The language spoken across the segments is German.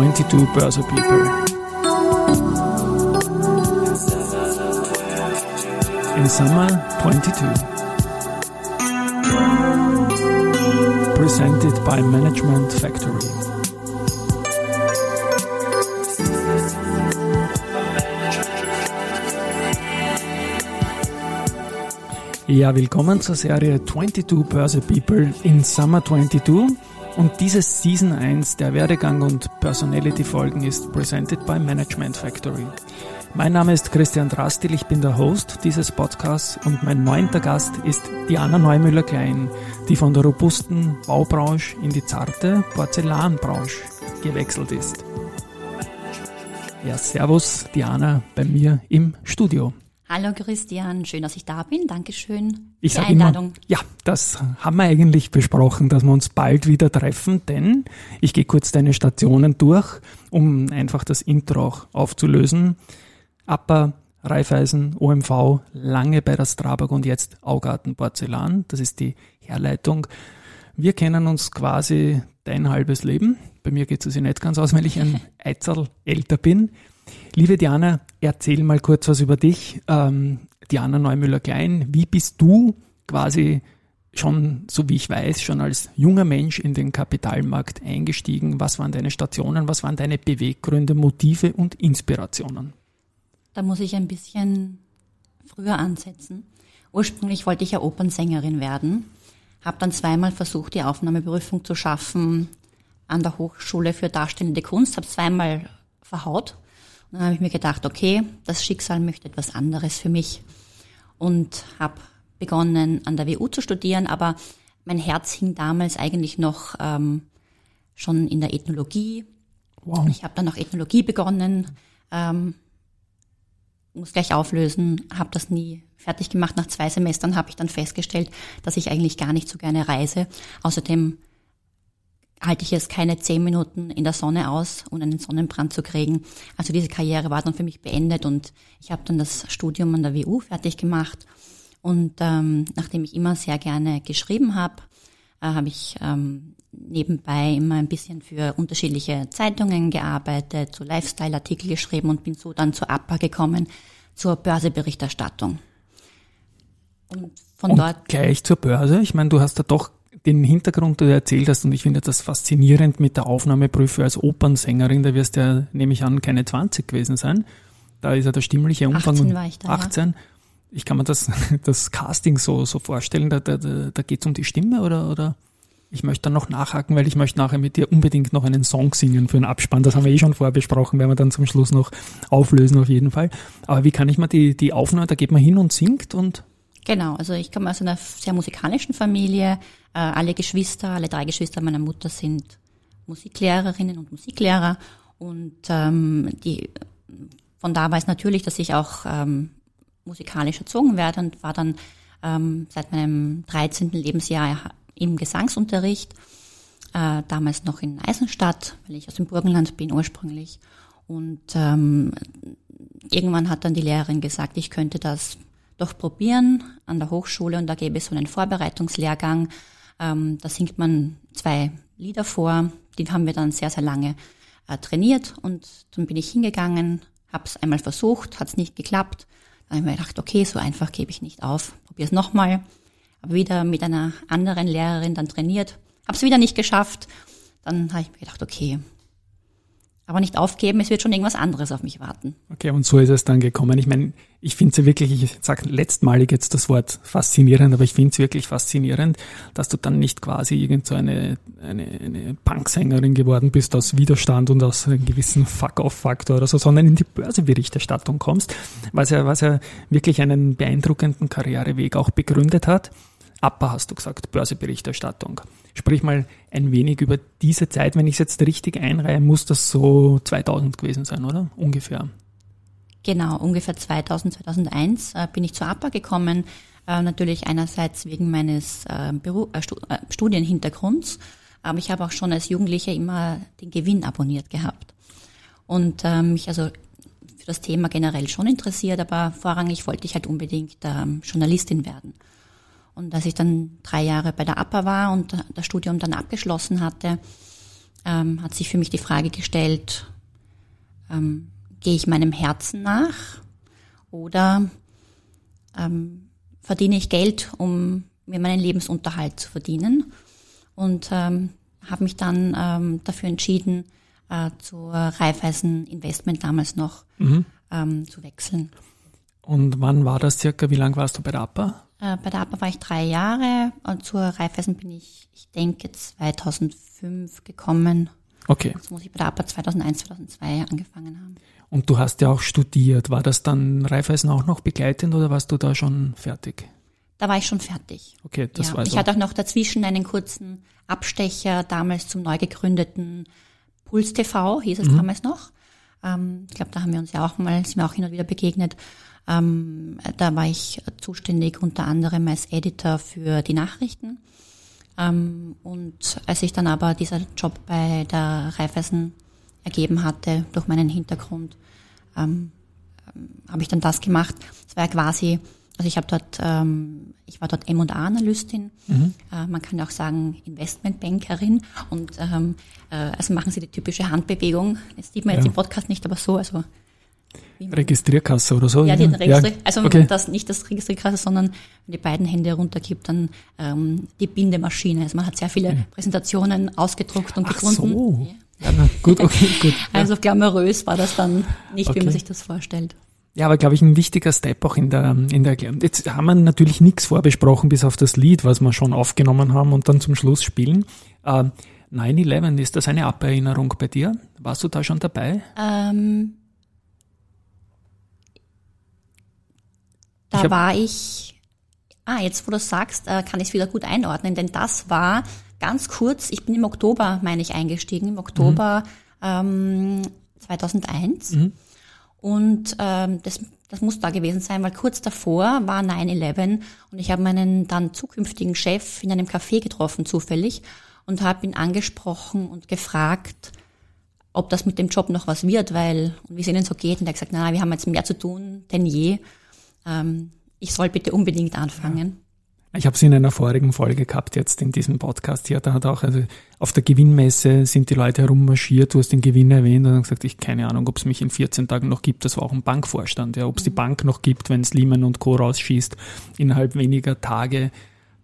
22 Börse People. In summer 22. Presented by Management Factory. Ja, willkommen zur Serie 22 Börse People in Summer 22. Und dieses Season 1 der Werdegang und Personality Folgen ist presented by Management Factory. Mein Name ist Christian Drastil, ich bin der Host dieses Podcasts und mein neunter Gast ist Diana Neumüller-Klein, die von der robusten Baubranche in die zarte Porzellanbranche gewechselt ist. Ja, Servus Diana bei mir im Studio. Hallo Christian, schön, dass ich da bin. Dankeschön ich für die Einladung. Immer, ja, das haben wir eigentlich besprochen, dass wir uns bald wieder treffen, denn ich gehe kurz deine Stationen durch, um einfach das Intro auch aufzulösen. Upper, Raiffeisen, OMV, lange bei der Strabag und jetzt Augarten Porzellan. Das ist die Herleitung. Wir kennen uns quasi dein halbes Leben. Bei mir geht es sich nicht ganz aus, weil ich ein Eizerl älter bin. Liebe Diana, erzähl mal kurz was über dich. Ähm, Diana Neumüller-Klein, wie bist du quasi schon, so wie ich weiß, schon als junger Mensch in den Kapitalmarkt eingestiegen? Was waren deine Stationen? Was waren deine Beweggründe, Motive und Inspirationen? Da muss ich ein bisschen früher ansetzen. Ursprünglich wollte ich ja Opernsängerin werden, habe dann zweimal versucht, die Aufnahmeprüfung zu schaffen an der Hochschule für Darstellende Kunst, habe zweimal verhaut dann habe ich mir gedacht, okay, das Schicksal möchte etwas anderes für mich und habe begonnen an der WU zu studieren, aber mein Herz hing damals eigentlich noch ähm, schon in der Ethnologie. Wow. Ich habe dann auch Ethnologie begonnen, ähm, muss gleich auflösen, habe das nie fertig gemacht. Nach zwei Semestern habe ich dann festgestellt, dass ich eigentlich gar nicht so gerne reise. Außerdem halte ich jetzt keine zehn Minuten in der Sonne aus, um einen Sonnenbrand zu kriegen. Also diese Karriere war dann für mich beendet und ich habe dann das Studium an der WU fertig gemacht. Und ähm, nachdem ich immer sehr gerne geschrieben habe, äh, habe ich ähm, nebenbei immer ein bisschen für unterschiedliche Zeitungen gearbeitet, so Lifestyle-Artikel geschrieben und bin so dann zur APA gekommen, zur Börseberichterstattung. Und von und dort. Gleich zur Börse. Ich meine, du hast da doch den Hintergrund, den du erzählt hast, und ich finde das faszinierend mit der Aufnahmeprüfung als Opernsängerin, da wirst du ja, nehme ich an, keine 20 gewesen sein. Da ist ja der stimmliche Umfang 18 war ich da, 18. Ja. Ich kann mir das, das Casting so, so vorstellen, da, da, da geht es um die Stimme oder, oder? Ich möchte dann noch nachhaken, weil ich möchte nachher mit dir unbedingt noch einen Song singen für einen Abspann. Das haben wir eh schon vorbesprochen, werden wir dann zum Schluss noch auflösen auf jeden Fall. Aber wie kann ich mir die, die Aufnahme, da geht man hin und singt und Genau, also ich komme aus einer sehr musikalischen Familie. Äh, alle Geschwister, alle drei Geschwister meiner Mutter sind Musiklehrerinnen und Musiklehrer. Und ähm, die, von da es natürlich, dass ich auch ähm, musikalisch erzogen werde und war dann ähm, seit meinem 13. Lebensjahr im Gesangsunterricht, äh, damals noch in Eisenstadt, weil ich aus dem Burgenland bin ursprünglich. Und ähm, irgendwann hat dann die Lehrerin gesagt, ich könnte das doch probieren an der Hochschule und da gäbe es so einen Vorbereitungslehrgang. Ähm, da singt man zwei Lieder vor, die haben wir dann sehr, sehr lange äh, trainiert und dann bin ich hingegangen, habe es einmal versucht, hat es nicht geklappt. Dann habe ich mir gedacht, okay, so einfach gebe ich nicht auf, probiere es nochmal. Habe wieder mit einer anderen Lehrerin dann trainiert, habe es wieder nicht geschafft. Dann habe ich mir gedacht, okay, aber nicht aufgeben, es wird schon irgendwas anderes auf mich warten. Okay, und so ist es dann gekommen. Ich meine, ich finde es ja wirklich, ich sage letztmalig jetzt das Wort faszinierend, aber ich finde es wirklich faszinierend, dass du dann nicht quasi irgend so eine, eine, eine Punksängerin geworden bist aus Widerstand und aus einem gewissen Fuck-off-Faktor oder so, sondern in die Börseberichterstattung kommst, was ja, was ja wirklich einen beeindruckenden Karriereweg auch begründet hat. APA hast du gesagt, Börseberichterstattung. Sprich mal ein wenig über diese Zeit, wenn ich es jetzt richtig einreihe, muss das so 2000 gewesen sein, oder? Ungefähr. Genau, ungefähr 2000, 2001 äh, bin ich zur APA gekommen. Äh, natürlich einerseits wegen meines äh, äh, äh, Studienhintergrunds, aber ich habe auch schon als Jugendliche immer den Gewinn abonniert gehabt. Und ähm, mich also für das Thema generell schon interessiert, aber vorrangig wollte ich halt unbedingt ähm, Journalistin werden. Und als ich dann drei Jahre bei der APA war und das Studium dann abgeschlossen hatte, ähm, hat sich für mich die Frage gestellt, ähm, gehe ich meinem Herzen nach oder ähm, verdiene ich Geld, um mir meinen Lebensunterhalt zu verdienen? Und ähm, habe mich dann ähm, dafür entschieden, äh, zur Raiffeisen Investment damals noch mhm. ähm, zu wechseln. Und wann war das circa? Wie lange warst du bei der APA? Äh, bei der APA war ich drei Jahre und zur Raiffeisen bin ich, ich denke, 2005 gekommen. Okay. Jetzt muss ich bei der APA 2001, 2002 angefangen haben. Und du hast ja auch studiert. War das dann Raiffeisen auch noch begleitend oder warst du da schon fertig? Da war ich schon fertig. Okay, das ja. war so. Ich hatte auch noch dazwischen einen kurzen Abstecher damals zum neu gegründeten Puls TV, hieß es mhm. damals noch. Ähm, ich glaube, da haben wir uns ja auch mal, sind wir auch hin und wieder begegnet. Ähm, da war ich zuständig unter anderem als Editor für die Nachrichten. Ähm, und als ich dann aber dieser Job bei der Raiffeisen ergeben hatte durch meinen Hintergrund, ähm, ähm habe ich dann das gemacht. Es war ja quasi also ich habe dort, ähm, ich war dort M&A-Analystin. Mhm. Äh, man kann auch sagen Investmentbankerin. Und ähm, äh, also machen Sie die typische Handbewegung. Das sieht man ja. jetzt im Podcast nicht, aber so. Also Registrierkasse oder so? Ja, die Registrier ja. also okay. das, nicht das Registrierkasse, sondern wenn die beiden Hände runtergibt, dann ähm, die Bindemaschine. Also man hat sehr viele. Präsentationen ausgedruckt und Ach gefunden. So. Ja. Ja, gut, okay, gut. Also glamourös war das dann nicht, okay. wie man sich das vorstellt. Ja, aber glaube ich ein wichtiger Step auch in der, in der Erklärung. Jetzt haben wir natürlich nichts vorbesprochen, bis auf das Lied, was wir schon aufgenommen haben und dann zum Schluss spielen. Äh, 9-11, ist das eine Aberinnerung bei dir? Warst du da schon dabei? Ähm, da ich war ich, ah, jetzt wo du sagst, äh, kann ich es wieder gut einordnen, denn das war ganz kurz, ich bin im Oktober, meine ich, eingestiegen, im Oktober mhm. ähm, 2001. Mhm. Und ähm, das, das muss da gewesen sein, weil kurz davor war 9-11 und ich habe meinen dann zukünftigen Chef in einem Café getroffen, zufällig, und habe ihn angesprochen und gefragt, ob das mit dem Job noch was wird, weil, und wie es ihnen so geht. Und er hat gesagt, na, wir haben jetzt mehr zu tun denn je. Ähm, ich soll bitte unbedingt anfangen. Ja. Ich habe es in einer vorigen Folge gehabt, jetzt in diesem Podcast hier. Da hat auch, also auf der Gewinnmesse sind die Leute herummarschiert, du hast den Gewinn erwähnt und dann gesagt, ich keine Ahnung, ob es mich in 14 Tagen noch gibt. Das war auch ein Bankvorstand, ja, ob es die mhm. Bank noch gibt, wenn es Lehman und Co. rausschießt innerhalb weniger Tage,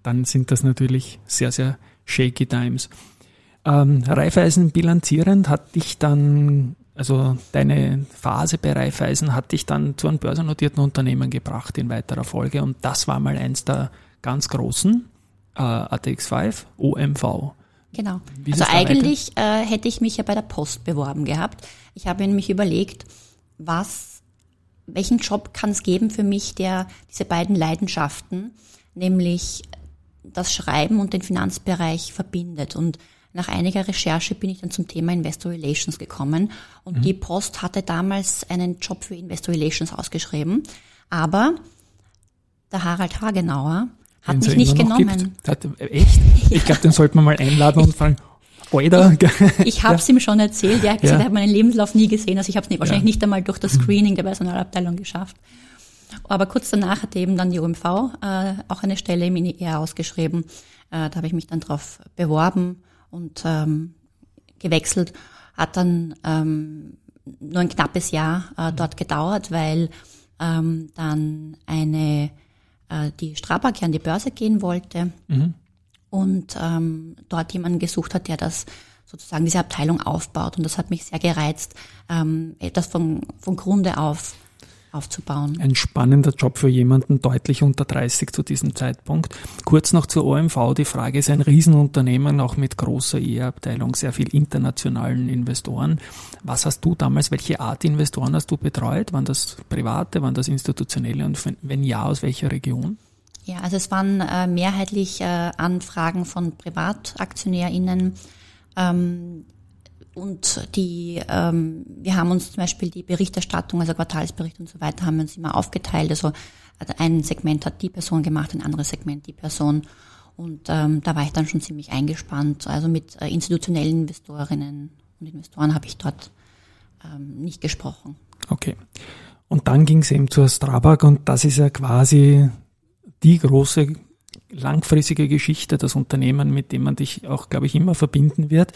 dann sind das natürlich sehr, sehr shaky times. Ähm, Raiffeisen bilanzierend hat dich dann, also deine Phase bei Raiffeisen hat dich dann zu einem börsennotierten Unternehmen gebracht in weiterer Folge und das war mal eins der ganz großen, äh, ATX5, OMV. Genau. also eigentlich äh, hätte ich mich ja bei der Post beworben gehabt. Ich habe mich überlegt, was, welchen Job kann es geben für mich, der diese beiden Leidenschaften, nämlich das Schreiben und den Finanzbereich verbindet. Und nach einiger Recherche bin ich dann zum Thema Investor Relations gekommen. Und mhm. die Post hatte damals einen Job für Investor Relations ausgeschrieben. Aber der Harald Hagenauer hat mich nicht genommen. Hat, echt? Ich glaube, den sollte man mal einladen und fragen, Alter. Ich habe es ja. ihm schon erzählt. Er hat gesagt, ja. er hat meinen Lebenslauf nie gesehen. Also ich habe es wahrscheinlich nicht einmal durch das Screening der Personalabteilung geschafft. Aber kurz danach hat eben dann die OMV äh, auch eine Stelle im INR ausgeschrieben. Äh, da habe ich mich dann drauf beworben und ähm, gewechselt. Hat dann ähm, nur ein knappes Jahr äh, dort gedauert, weil ähm, dann eine äh, die Strabag an die Börse gehen wollte mhm. und ähm, dort jemanden gesucht hat, der das sozusagen diese Abteilung aufbaut. Und das hat mich sehr gereizt, ähm, das von, von Grunde auf aufzubauen. Ein spannender Job für jemanden deutlich unter 30 zu diesem Zeitpunkt. Kurz noch zur OMV. Die Frage ist ein Riesenunternehmen, auch mit großer E-Abteilung, sehr viel internationalen Investoren. Was hast du damals, welche Art Investoren hast du betreut? Waren das private, waren das institutionelle und wenn ja, aus welcher Region? Ja, also es waren äh, mehrheitlich äh, Anfragen von PrivataktionärInnen, ähm, und die, ähm, wir haben uns zum Beispiel die Berichterstattung, also Quartalsbericht und so weiter, haben wir uns immer aufgeteilt. Also ein Segment hat die Person gemacht, ein anderes Segment die Person. Und ähm, da war ich dann schon ziemlich eingespannt. Also mit äh, institutionellen Investorinnen und Investoren habe ich dort ähm, nicht gesprochen. Okay. Und dann ging es eben zur Strabag und das ist ja quasi die große langfristige Geschichte, das Unternehmen, mit dem man dich auch, glaube ich, immer verbinden wird.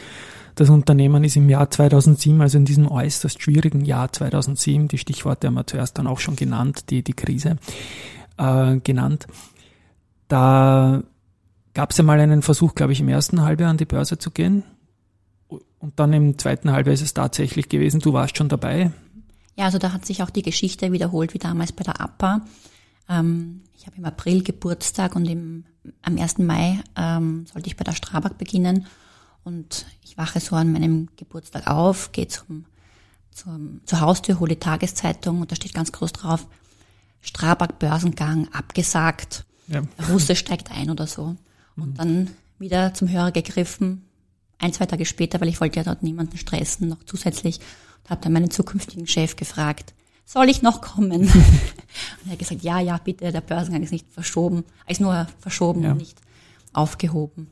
Das Unternehmen ist im Jahr 2007, also in diesem äußerst schwierigen Jahr 2007, die Stichworte haben wir zuerst dann auch schon genannt, die, die Krise äh, genannt. Da gab es ja mal einen Versuch, glaube ich, im ersten Halbjahr an die Börse zu gehen. Und dann im zweiten Halbjahr ist es tatsächlich gewesen. Du warst schon dabei. Ja, also da hat sich auch die Geschichte wiederholt wie damals bei der APA. Ähm, ich habe im April Geburtstag und im, am 1. Mai ähm, sollte ich bei der Strabag beginnen. Und ich wache so an meinem Geburtstag auf, gehe zum, zum, zur Haustür, hole die Tageszeitung und da steht ganz groß drauf, Strabag Börsengang abgesagt, ja. Russe steigt ein oder so. Und mhm. dann wieder zum Hörer gegriffen, ein, zwei Tage später, weil ich wollte ja dort niemanden stressen, noch zusätzlich, und habe dann meinen zukünftigen Chef gefragt, soll ich noch kommen? und er hat gesagt, ja, ja, bitte, der Börsengang ist nicht verschoben, ist nur verschoben, ja. nicht aufgehoben.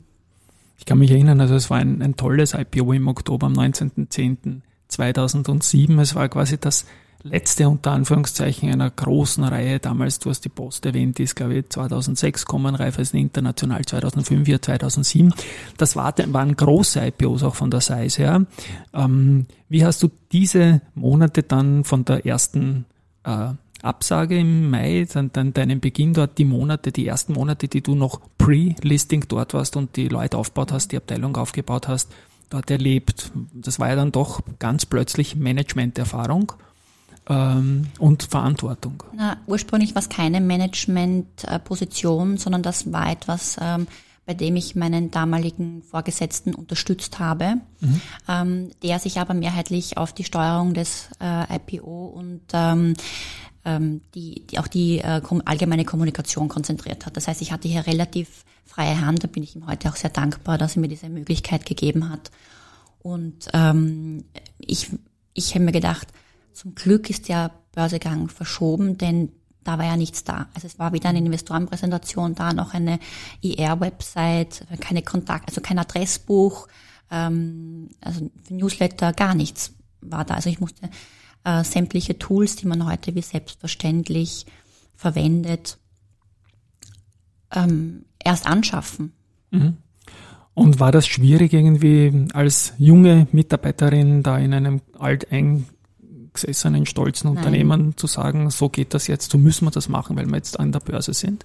Ich kann mich erinnern, also es war ein, ein tolles IPO im Oktober am 19.10.2007. Es war quasi das letzte unter Anführungszeichen einer großen Reihe. Damals, du hast die Post erwähnt, die ist glaube ich 2006 kommen, Raiffeisen International 2005, ja 2007. Das war, waren große IPOs auch von der Size her. Ähm, wie hast du diese Monate dann von der ersten äh, Absage im Mai, dann, dann deinen Beginn dort, die Monate, die ersten Monate, die du noch pre-Listing dort warst und die Leute aufgebaut hast, die Abteilung aufgebaut hast, dort erlebt. Das war ja dann doch ganz plötzlich Management-Erfahrung ähm, und Verantwortung. Na, ursprünglich war es keine Management-Position, sondern das war etwas, ähm, bei dem ich meinen damaligen Vorgesetzten unterstützt habe, mhm. ähm, der sich aber mehrheitlich auf die Steuerung des äh, IPO und ähm, ähm, die, die auch die äh, allgemeine Kommunikation konzentriert hat. Das heißt, ich hatte hier relativ freie Hand, da bin ich ihm heute auch sehr dankbar, dass er mir diese Möglichkeit gegeben hat. Und ähm, ich, ich habe mir gedacht, zum Glück ist der Börsegang verschoben, denn da war ja nichts da. Also es war weder eine Investorenpräsentation da, noch eine IR-Website, keine Kontakt, also kein Adressbuch, ähm, also Newsletter, gar nichts war da. Also ich musste äh, sämtliche Tools, die man heute wie selbstverständlich verwendet, ähm, erst anschaffen. Mhm. Und war das schwierig irgendwie als junge Mitarbeiterin da in einem alteingesessenen, stolzen Nein. Unternehmen zu sagen, so geht das jetzt, so müssen wir das machen, weil wir jetzt an der Börse sind?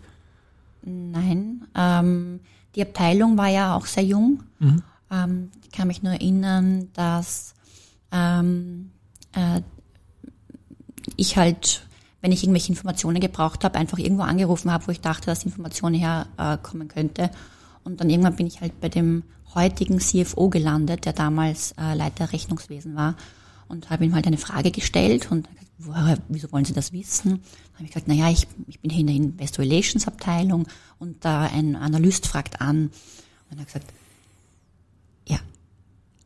Nein, ähm, die Abteilung war ja auch sehr jung. Mhm. Ähm, ich kann mich nur erinnern, dass ähm, äh, ich halt, wenn ich irgendwelche Informationen gebraucht habe, einfach irgendwo angerufen habe, wo ich dachte, dass Information herkommen äh, könnte. Und dann irgendwann bin ich halt bei dem heutigen CFO gelandet, der damals äh, Leiter Rechnungswesen war und habe ihm halt eine Frage gestellt und gesagt, woher, wieso wollen Sie das wissen? Dann habe ich gesagt, naja, ich, ich bin hier in der Investor Relations Abteilung und da ein Analyst fragt an und er hat gesagt, ja,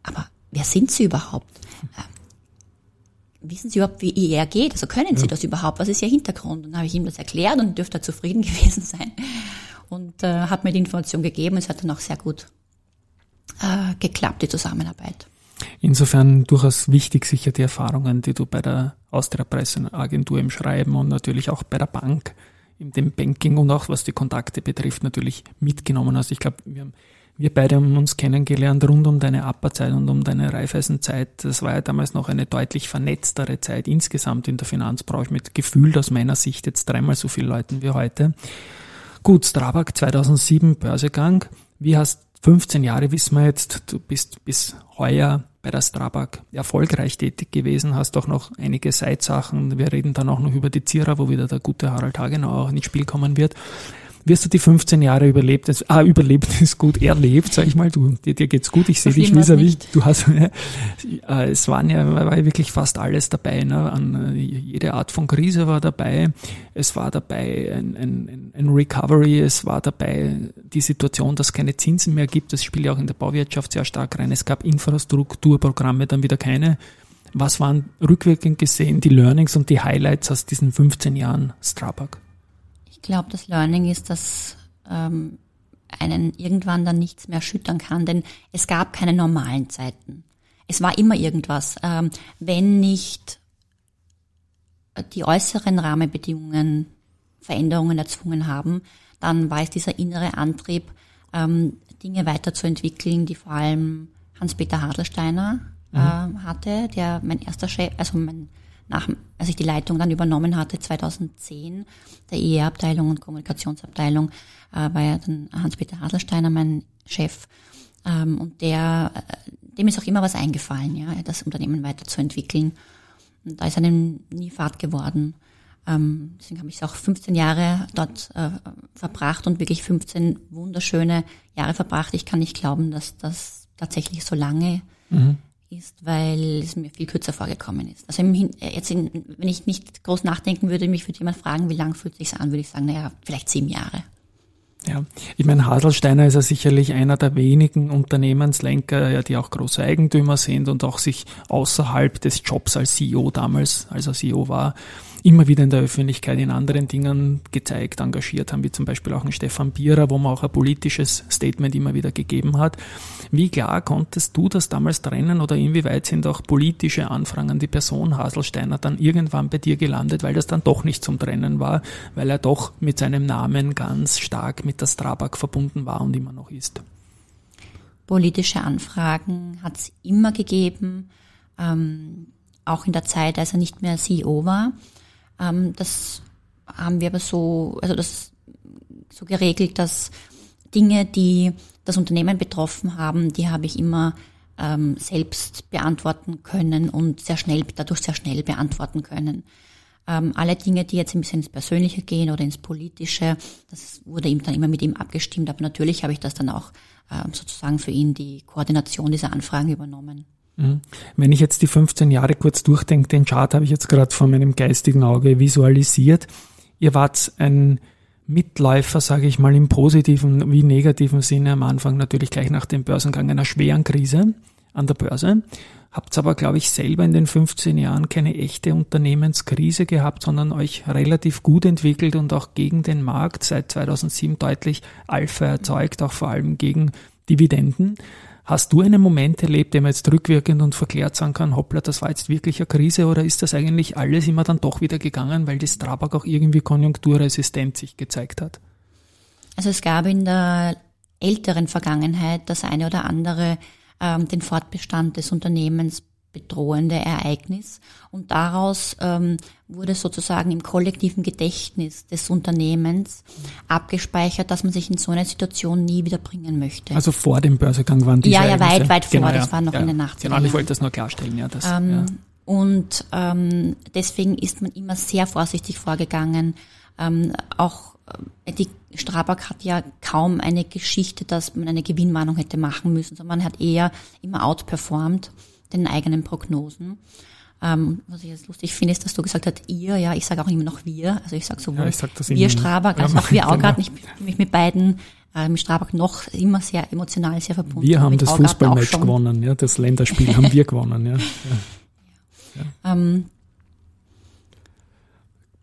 aber wer sind Sie überhaupt? Ähm, wissen Sie überhaupt, wie IR geht? Also können Sie ja. das überhaupt? Was ist Ihr Hintergrund? Und dann habe ich ihm das erklärt und dürfte er zufrieden gewesen sein und äh, hat mir die Information gegeben. Es hat dann auch sehr gut äh, geklappt, die Zusammenarbeit. Insofern durchaus wichtig sicher die Erfahrungen, die du bei der Austria Presseagentur im Schreiben und natürlich auch bei der Bank, in dem Banking und auch was die Kontakte betrifft, natürlich mitgenommen hast. Ich glaube, wir wir beide haben uns kennengelernt rund um deine Upper-Zeit und um deine Reifeisenzeit. Das war ja damals noch eine deutlich vernetztere Zeit insgesamt in der Finanzbranche mit gefühlt aus meiner Sicht jetzt dreimal so viele Leuten wie heute. Gut, Strabag 2007 Börsegang. Wie hast 15 Jahre wissen wir jetzt, du bist bis heuer bei der Strabag erfolgreich tätig gewesen, hast auch noch einige Seitsachen. Wir reden dann auch noch über die Zierer, wo wieder der gute Harald Hagenau auch ins Spiel kommen wird wirst du die 15 Jahre überlebt, also, ah, überlebt ist gut, erlebt, sag ich mal, du, dir, dir geht's gut, ich sehe dich vis wie du hast, äh, es waren ja, war ja wirklich fast alles dabei, ne, an, äh, jede Art von Krise war dabei, es war dabei ein, ein, ein Recovery, es war dabei die Situation, dass es keine Zinsen mehr gibt, das spielt ja auch in der Bauwirtschaft sehr stark rein, es gab Infrastrukturprogramme, dann wieder keine, was waren rückwirkend gesehen die Learnings und die Highlights aus diesen 15 Jahren Strabag? Ich glaube, das Learning ist, dass ähm, einen irgendwann dann nichts mehr schüttern kann, denn es gab keine normalen Zeiten. Es war immer irgendwas. Ähm, wenn nicht die äußeren Rahmenbedingungen Veränderungen erzwungen haben, dann war es dieser innere Antrieb, ähm, Dinge weiterzuentwickeln, die vor allem Hans-Peter Hadelsteiner mhm. äh, hatte, der mein erster Chef, also mein, nach, als ich die Leitung dann übernommen hatte, 2010, der EE-Abteilung und Kommunikationsabteilung, äh, war ja dann Hans-Peter Hadelsteiner mein Chef. Ähm, und der, äh, dem ist auch immer was eingefallen, ja, das Unternehmen weiterzuentwickeln. Und da ist einem nie Fahrt geworden. Ähm, deswegen habe ich auch 15 Jahre dort äh, verbracht und wirklich 15 wunderschöne Jahre verbracht. Ich kann nicht glauben, dass das tatsächlich so lange mhm. Ist, weil es mir viel kürzer vorgekommen ist. Also im, jetzt, in, wenn ich nicht groß nachdenken würde, mich würde jemand fragen, wie lang fühlt sich an, würde ich sagen, naja, vielleicht sieben Jahre. Ja, ich meine, Haselsteiner ist ja sicherlich einer der wenigen Unternehmenslenker, ja, die auch große Eigentümer sind und auch sich außerhalb des Jobs als CEO damals, als er CEO war, immer wieder in der Öffentlichkeit in anderen Dingen gezeigt, engagiert haben, wie zum Beispiel auch ein Stefan Bierer, wo man auch ein politisches Statement immer wieder gegeben hat. Wie klar konntest du das damals trennen oder inwieweit sind auch politische Anfragen an die Person Haselsteiner dann irgendwann bei dir gelandet, weil das dann doch nicht zum Trennen war, weil er doch mit seinem Namen ganz stark mit der Strabag verbunden war und immer noch ist? Politische Anfragen hat es immer gegeben, ähm, auch in der Zeit, als er nicht mehr CEO war. Ähm, das haben wir aber so, also das so geregelt, dass Dinge, die das Unternehmen betroffen haben, die habe ich immer ähm, selbst beantworten können und sehr schnell, dadurch sehr schnell beantworten können. Ähm, alle Dinge, die jetzt ein bisschen ins Persönliche gehen oder ins Politische, das wurde ihm dann immer mit ihm abgestimmt. Aber natürlich habe ich das dann auch ähm, sozusagen für ihn die Koordination dieser Anfragen übernommen. Mhm. Wenn ich jetzt die 15 Jahre kurz durchdenke, den Chart habe ich jetzt gerade vor meinem geistigen Auge visualisiert. Ihr wart ein Mitläufer, sage ich mal, im positiven wie negativen Sinne am Anfang natürlich gleich nach dem Börsengang einer schweren Krise an der Börse. Habt aber, glaube ich, selber in den 15 Jahren keine echte Unternehmenskrise gehabt, sondern euch relativ gut entwickelt und auch gegen den Markt seit 2007 deutlich Alpha erzeugt, auch vor allem gegen Dividenden. Hast du einen Moment erlebt, den man jetzt rückwirkend und verklärt sagen kann, hoppla, das war jetzt wirklich eine Krise oder ist das eigentlich alles immer dann doch wieder gegangen, weil die Strabag auch irgendwie konjunkturresistent sich gezeigt hat? Also es gab in der älteren Vergangenheit das eine oder andere ähm, den Fortbestand des Unternehmens bedrohende Ereignis. Und daraus ähm, wurde sozusagen im kollektiven Gedächtnis des Unternehmens abgespeichert, dass man sich in so einer Situation nie wieder bringen möchte. Also vor dem Börsegang waren die Ja, ja, weit, weit vor. Genau, das war noch ja, in den 80 Genau, ich wollte das nur klarstellen. Ja, das, ähm, ja. Und ähm, deswegen ist man immer sehr vorsichtig vorgegangen. Ähm, auch äh, die Strabag hat ja kaum eine Geschichte, dass man eine Gewinnwarnung hätte machen müssen, sondern man hat eher immer outperformed den eigenen Prognosen. Ähm, was ich jetzt lustig finde, ist, dass du gesagt hast, ihr, ja, ich sage auch immer noch wir, also ich sage sowohl ja, ich sag wir Strabag, als auch wir genau. Augard, ich bin mich mit beiden, äh, mit Strabag noch immer sehr emotional, sehr verbunden. Wir haben das Fußballmatch gewonnen, ja, das Länderspiel haben wir gewonnen, ja. ja. ja. Ähm,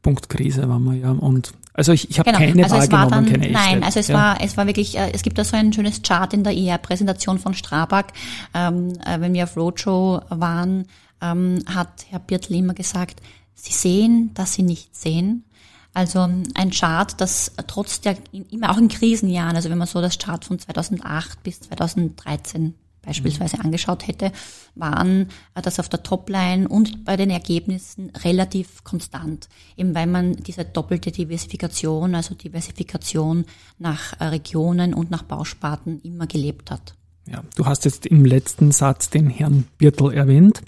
Punkt Krise waren wir ja und also ich, ich habe genau. keine also wahrgenommen, dann, keine echte. Nein, also es ja. war es war wirklich, äh, es gibt da so ein schönes Chart in der ER-Präsentation von Strabag. Ähm, äh, wenn wir auf Roadshow waren, ähm, hat Herr Birtl immer gesagt, Sie sehen, dass Sie nicht sehen. Also ein Chart, das trotz der, immer auch in Krisenjahren, also wenn man so das Chart von 2008 bis 2013 beispielsweise angeschaut hätte, waren äh, das auf der Topline und bei den Ergebnissen relativ konstant, eben weil man diese doppelte Diversifikation, also Diversifikation nach äh, Regionen und nach Bausparten immer gelebt hat. Ja, du hast jetzt im letzten Satz den Herrn Birtel erwähnt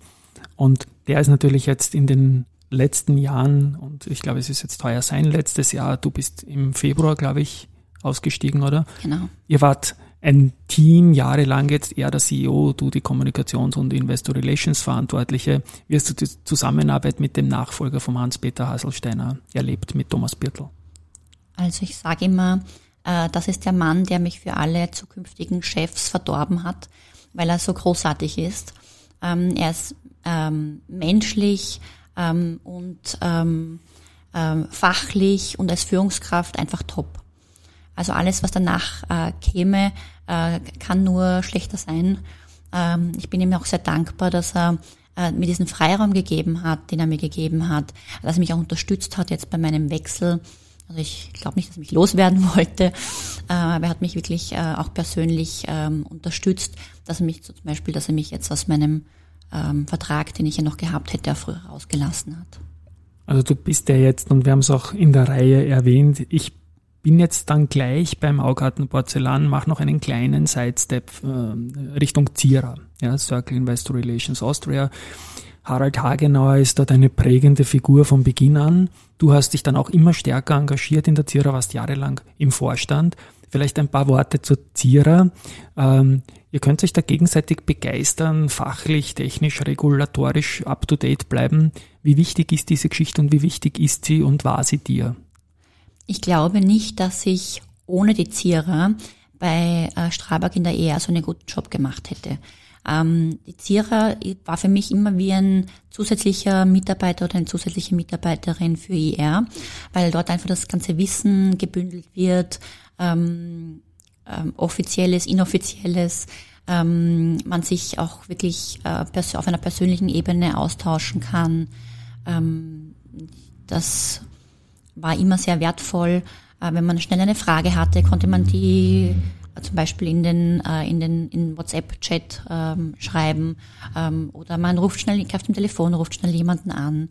und der ist natürlich jetzt in den letzten Jahren und ich glaube, es ist jetzt teuer sein letztes Jahr. Du bist im Februar, glaube ich, ausgestiegen, oder? Genau. Ihr wart ein Team jahrelang jetzt, er der CEO, du die Kommunikations- und Investor Relations Verantwortliche. Wie hast du die Zusammenarbeit mit dem Nachfolger von Hans-Peter Hasselsteiner erlebt, mit Thomas Birtl? Also ich sage immer, äh, das ist der Mann, der mich für alle zukünftigen Chefs verdorben hat, weil er so großartig ist. Ähm, er ist ähm, menschlich ähm, und ähm, fachlich und als Führungskraft einfach top. Also alles, was danach äh, käme, äh, kann nur schlechter sein. Ähm, ich bin ihm auch sehr dankbar, dass er äh, mir diesen Freiraum gegeben hat, den er mir gegeben hat, dass er mich auch unterstützt hat jetzt bei meinem Wechsel Also ich glaube nicht, dass er mich loswerden wollte, äh, aber er hat mich wirklich äh, auch persönlich ähm, unterstützt, dass er mich zum Beispiel, dass er mich jetzt aus meinem ähm, Vertrag, den ich ja noch gehabt hätte, früher rausgelassen hat. Also du bist ja jetzt, und wir haben es auch in der Reihe erwähnt, ich bin jetzt dann gleich beim Augarten Porzellan, mache noch einen kleinen Sidestep äh, Richtung Zierer, ja, Circle Investor Relations Austria. Harald Hagenauer ist dort eine prägende Figur von Beginn an. Du hast dich dann auch immer stärker engagiert in der Zierer, warst jahrelang im Vorstand. Vielleicht ein paar Worte zur Zierer. Ähm, ihr könnt euch da gegenseitig begeistern, fachlich, technisch, regulatorisch up-to-date bleiben. Wie wichtig ist diese Geschichte und wie wichtig ist sie und war sie dir? Ich glaube nicht, dass ich ohne die Zierer bei äh, Strabag in der ER so einen guten Job gemacht hätte. Ähm, die Zierer war für mich immer wie ein zusätzlicher Mitarbeiter oder eine zusätzliche Mitarbeiterin für IR, weil dort einfach das ganze Wissen gebündelt wird, ähm, ähm, offizielles, inoffizielles, ähm, man sich auch wirklich äh, auf einer persönlichen Ebene austauschen kann. Ähm, das war immer sehr wertvoll. Äh, wenn man schnell eine Frage hatte, konnte man die zum Beispiel in den, äh, in den in WhatsApp-Chat ähm, schreiben ähm, oder man ruft schnell, auf dem Telefon ruft schnell jemanden an.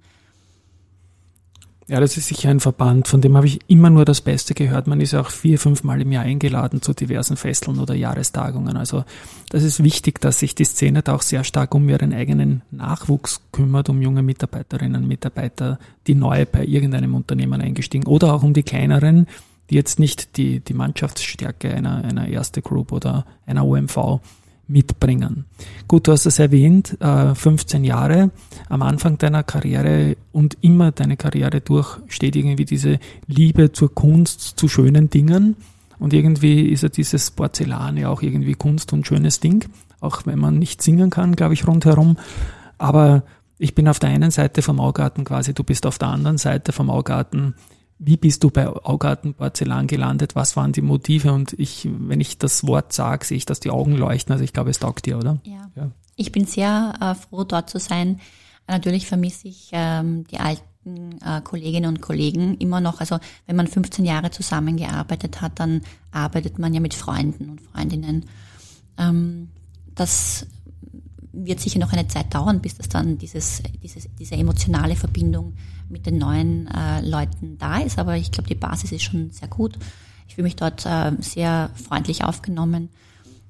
Ja, das ist sicher ein Verband, von dem habe ich immer nur das Beste gehört. Man ist ja auch vier, fünf Mal im Jahr eingeladen zu diversen Festeln oder Jahrestagungen. Also das ist wichtig, dass sich die Szene da auch sehr stark um ihren eigenen Nachwuchs kümmert, um junge Mitarbeiterinnen und Mitarbeiter, die neu bei irgendeinem Unternehmen eingestiegen oder auch um die kleineren, die jetzt nicht die, die Mannschaftsstärke einer, einer Erste Group oder einer OMV mitbringen. Gut, du hast es erwähnt, 15 äh, Jahre am Anfang deiner Karriere und immer deine Karriere durch steht irgendwie diese Liebe zur Kunst, zu schönen Dingen. Und irgendwie ist ja dieses Porzellan ja auch irgendwie Kunst und schönes Ding, auch wenn man nicht singen kann, glaube ich, rundherum. Aber ich bin auf der einen Seite vom Augarten quasi, du bist auf der anderen Seite vom Augarten wie bist du bei Augarten Porzellan gelandet? Was waren die Motive? Und ich, wenn ich das Wort sage, sehe ich, dass die Augen leuchten. Also ich glaube, es taugt dir, oder? Ja. ja. Ich bin sehr äh, froh, dort zu sein. Natürlich vermisse ich ähm, die alten äh, Kolleginnen und Kollegen immer noch. Also wenn man 15 Jahre zusammengearbeitet hat, dann arbeitet man ja mit Freunden und Freundinnen. Ähm, das wird sicher noch eine Zeit dauern, bis das dann dieses, dieses, diese emotionale Verbindung mit den neuen äh, Leuten da ist. Aber ich glaube, die Basis ist schon sehr gut. Ich fühle mich dort äh, sehr freundlich aufgenommen,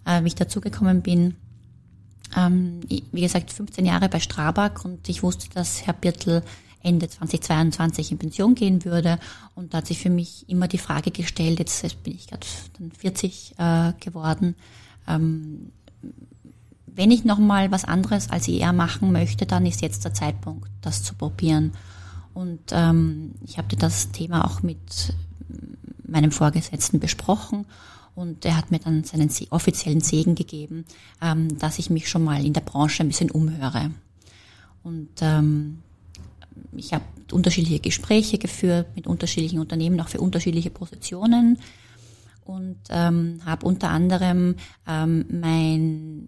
äh, wie ich dazugekommen bin. Ähm, wie gesagt, 15 Jahre bei Strabag und ich wusste, dass Herr Birtel Ende 2022 in Pension gehen würde. Und da hat sich für mich immer die Frage gestellt, jetzt, jetzt bin ich gerade dann 40 äh, geworden, ähm, wenn ich nochmal was anderes als ER machen möchte, dann ist jetzt der Zeitpunkt, das zu probieren. Und ähm, ich habe das Thema auch mit meinem Vorgesetzten besprochen und er hat mir dann seinen offiziellen Segen gegeben, ähm, dass ich mich schon mal in der Branche ein bisschen umhöre. Und ähm, ich habe unterschiedliche Gespräche geführt mit unterschiedlichen Unternehmen, auch für unterschiedliche Positionen und ähm, habe unter anderem ähm, mein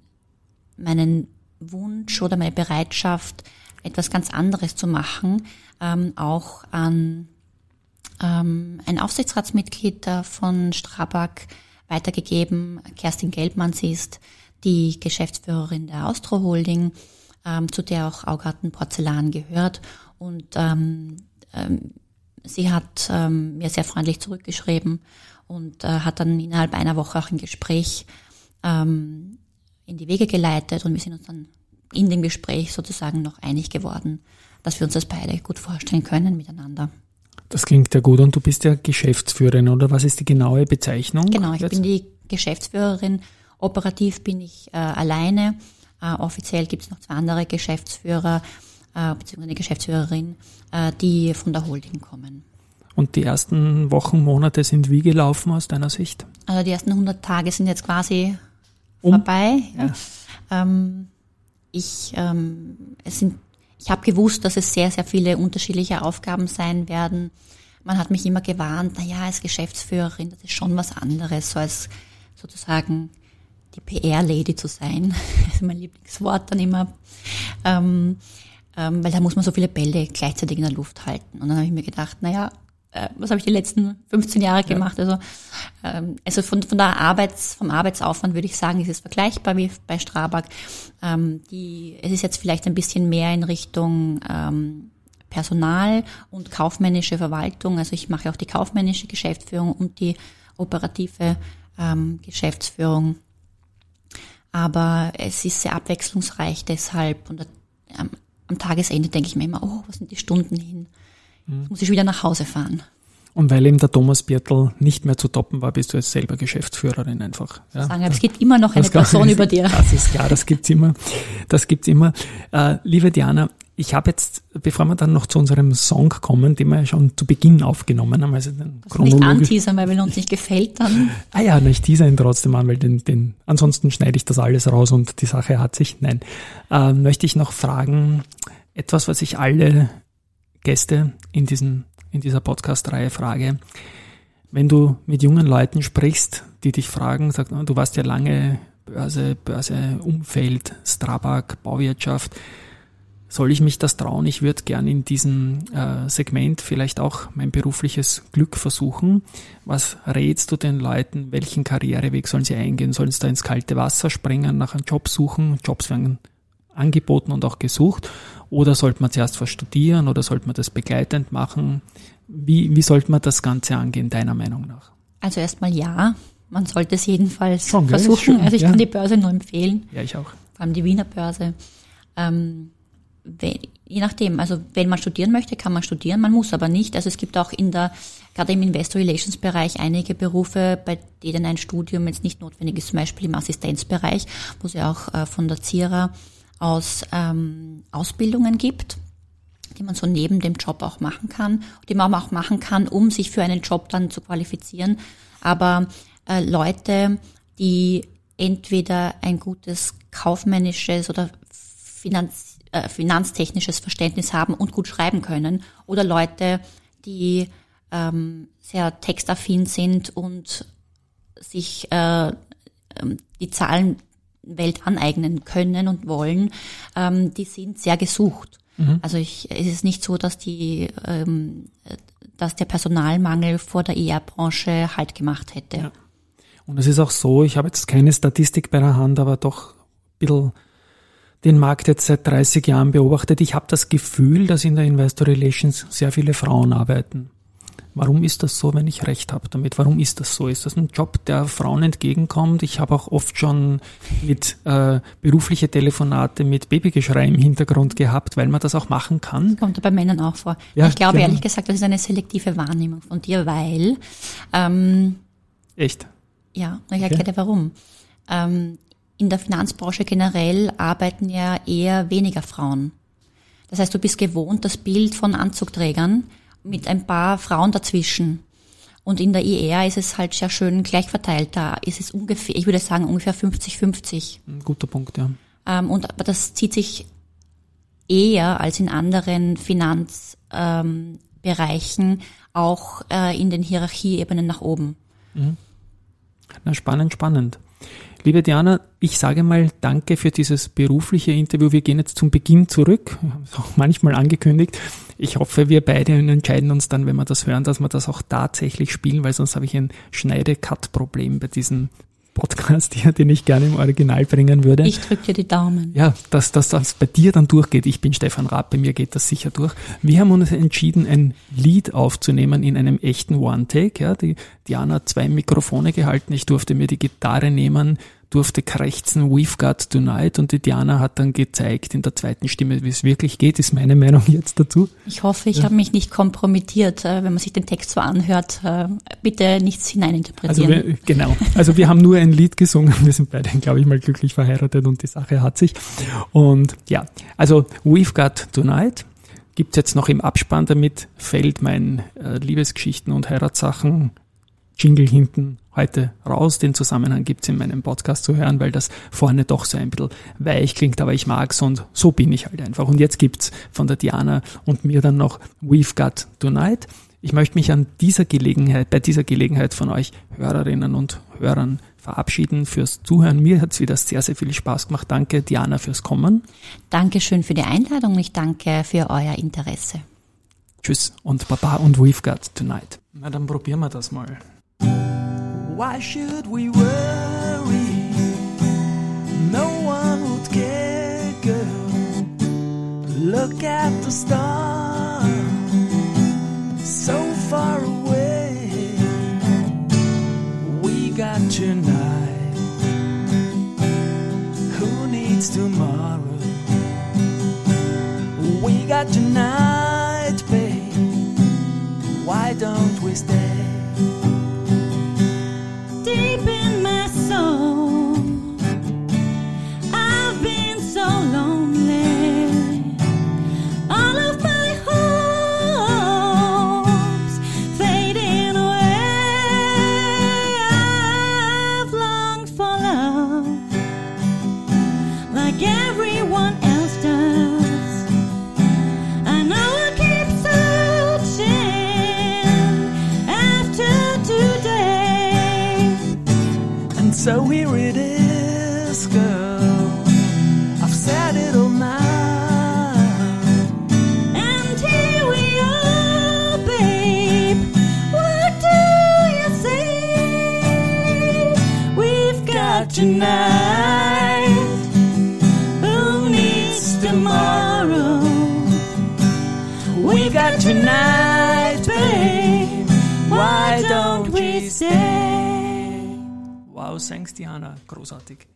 meinen Wunsch oder meine Bereitschaft, etwas ganz anderes zu machen, ähm, auch an ähm, ein Aufsichtsratsmitglied von Strabag weitergegeben. Kerstin Gelbmann, sie ist die Geschäftsführerin der Austro Holding, ähm, zu der auch Augarten Porzellan gehört. Und ähm, ähm, sie hat ähm, mir sehr freundlich zurückgeschrieben und äh, hat dann innerhalb einer Woche auch ein Gespräch ähm, in die Wege geleitet und wir sind uns dann in dem Gespräch sozusagen noch einig geworden, dass wir uns das beide gut vorstellen können miteinander. Das klingt ja gut und du bist ja Geschäftsführerin oder was ist die genaue Bezeichnung? Genau, ich jetzt? bin die Geschäftsführerin. Operativ bin ich äh, alleine. Äh, offiziell gibt es noch zwei andere Geschäftsführer äh, bzw. eine Geschäftsführerin, äh, die von der Holding kommen. Und die ersten Wochen, Monate sind wie gelaufen aus deiner Sicht? Also die ersten 100 Tage sind jetzt quasi um. vorbei. Ja. Ähm, ich, ähm, es sind, ich habe gewusst, dass es sehr, sehr viele unterschiedliche Aufgaben sein werden. Man hat mich immer gewarnt, na ja, als Geschäftsführerin, das ist schon was anderes, so als sozusagen die PR-Lady zu sein. Das ist mein Lieblingswort dann immer. Ähm, ähm, weil da muss man so viele Bälle gleichzeitig in der Luft halten. Und dann habe ich mir gedacht, naja, äh, was habe ich die letzten 15 Jahre gemacht? Also, ähm, also von, von der Arbeits, vom Arbeitsaufwand würde ich sagen, ist es vergleichbar wie bei Strabag. Ähm, die, es ist jetzt vielleicht ein bisschen mehr in Richtung ähm, Personal und kaufmännische Verwaltung. Also ich mache auch die kaufmännische Geschäftsführung und die operative ähm, Geschäftsführung. Aber es ist sehr abwechslungsreich deshalb und ähm, am Tagesende denke ich mir immer, oh, was sind die Stunden hin? Jetzt muss ich wieder nach Hause fahren. Und weil eben der Thomas Birtel nicht mehr zu toppen war, bist du jetzt selber Geschäftsführerin einfach. Ja? Sagen, aber es gibt immer noch eine Person über dir. Das ist klar, das gibt's immer. Das gibt's immer. Äh, liebe Diana, ich habe jetzt, bevor wir dann noch zu unserem Song kommen, den wir ja schon zu Beginn aufgenommen haben, also den also nicht anteasern, weil wenn uns nicht gefällt, dann. Ah ja, ich teaser ihn trotzdem an, weil den, den, ansonsten schneide ich das alles raus und die Sache hat sich. Nein, äh, möchte ich noch fragen, etwas, was ich alle Gäste in diesem, in dieser Podcast-Reihe frage. Wenn du mit jungen Leuten sprichst, die dich fragen, sag, du warst ja lange Börse, Börse, Umfeld, Strabag, Bauwirtschaft, soll ich mich das trauen? Ich würde gern in diesem äh, Segment vielleicht auch mein berufliches Glück versuchen. Was rätst du den Leuten? Welchen Karriereweg sollen sie eingehen? Sollen sie da ins kalte Wasser springen, nach einem Job suchen? Jobs werden angeboten und auch gesucht. Oder sollte man zuerst was studieren oder sollte man das begleitend machen? Wie, wie sollte man das Ganze angehen, deiner Meinung nach? Also erstmal ja. Man sollte es jedenfalls Schon, versuchen. Also ich ja. kann die Börse nur empfehlen. Ja, ich auch. Vor allem die Wiener Börse. Ähm, je nachdem, also wenn man studieren möchte, kann man studieren, man muss aber nicht. Also es gibt auch in der, gerade im Investor Relations Bereich einige Berufe, bei denen ein Studium jetzt nicht notwendig ist, zum Beispiel im Assistenzbereich, wo ja auch äh, von der ZIRA aus ähm, Ausbildungen gibt, die man so neben dem Job auch machen kann, die man auch machen kann, um sich für einen Job dann zu qualifizieren. Aber äh, Leute, die entweder ein gutes kaufmännisches oder Finanz äh, finanztechnisches Verständnis haben und gut schreiben können oder Leute, die ähm, sehr textaffin sind und sich äh, ähm, die Zahlenwelt aneignen können und wollen, ähm, die sind sehr gesucht. Mhm. Also ich, es ist nicht so, dass die, ähm, dass der Personalmangel vor der ER-Branche Halt gemacht hätte. Ja. Und es ist auch so, ich habe jetzt keine Statistik bei der Hand, aber doch ein bisschen den Markt jetzt seit 30 Jahren beobachtet. Ich habe das Gefühl, dass in der Investor Relations sehr viele Frauen arbeiten. Warum ist das so, wenn ich recht habe damit? Warum ist das so? Ist das ein Job, der Frauen entgegenkommt? Ich habe auch oft schon mit äh, berufliche Telefonate mit Babygeschrei im Hintergrund gehabt, weil man das auch machen kann. Das kommt bei Männern auch vor. Ja, ich glaube genau. ehrlich gesagt, das ist eine selektive Wahrnehmung von dir, weil ähm, echt. Ja, ich erkläre okay. warum. Ähm, in der Finanzbranche generell arbeiten ja eher weniger Frauen. Das heißt, du bist gewohnt, das Bild von Anzugträgern mit ein paar Frauen dazwischen. Und in der IR ist es halt sehr schön gleich verteilt. Da ist es ungefähr, ich würde sagen, ungefähr 50-50. Guter Punkt, ja. Ähm, und aber das zieht sich eher als in anderen Finanzbereichen ähm, auch äh, in den Hierarchieebenen nach oben. Mhm. Na, spannend, spannend. Liebe Diana, ich sage mal danke für dieses berufliche Interview. Wir gehen jetzt zum Beginn zurück, auch manchmal angekündigt. Ich hoffe, wir beide entscheiden uns dann, wenn wir das hören, dass wir das auch tatsächlich spielen, weil sonst habe ich ein Schneide-Cut-Problem bei diesem Podcast hier, den ich gerne im Original bringen würde. Ich drücke dir die Daumen. Ja, dass, dass das bei dir dann durchgeht. Ich bin Stefan Raab, bei mir geht das sicher durch. Wir haben uns entschieden, ein Lied aufzunehmen in einem echten One-Take. Ja, die Diana hat zwei Mikrofone gehalten. Ich durfte mir die Gitarre nehmen, durfte krächzen, We've Got Tonight und die Diana hat dann gezeigt in der zweiten Stimme, wie es wirklich geht, ist meine Meinung jetzt dazu. Ich hoffe, ich ja. habe mich nicht kompromittiert, äh, wenn man sich den Text so anhört. Äh, bitte nichts hineininterpretieren. Also wir, genau. Also wir haben nur ein Lied gesungen, wir sind beide, glaube ich, mal glücklich verheiratet und die Sache hat sich. Und ja, also We've Got Tonight gibt's jetzt noch im Abspann, damit fällt mein äh, Liebesgeschichten und Heiratssachen Jingle hinten heute raus. Den Zusammenhang gibt's in meinem Podcast zu hören, weil das vorne doch so ein bisschen weich klingt, aber ich mag's und so bin ich halt einfach. Und jetzt gibt's von der Diana und mir dann noch We've Got Tonight. Ich möchte mich an dieser Gelegenheit, bei dieser Gelegenheit von euch Hörerinnen und Hörern verabschieden fürs Zuhören. Mir hat's wieder sehr, sehr viel Spaß gemacht. Danke, Diana, fürs Kommen. Dankeschön für die Einladung. Ich danke für euer Interesse. Tschüss und Baba und We've Got Tonight. Na, dann probieren wir das mal. Why should we worry? No one would care, girl. Look at the stars, so far away. We got tonight. Who needs tomorrow? We got tonight, babe. Why don't we stay? uzantik.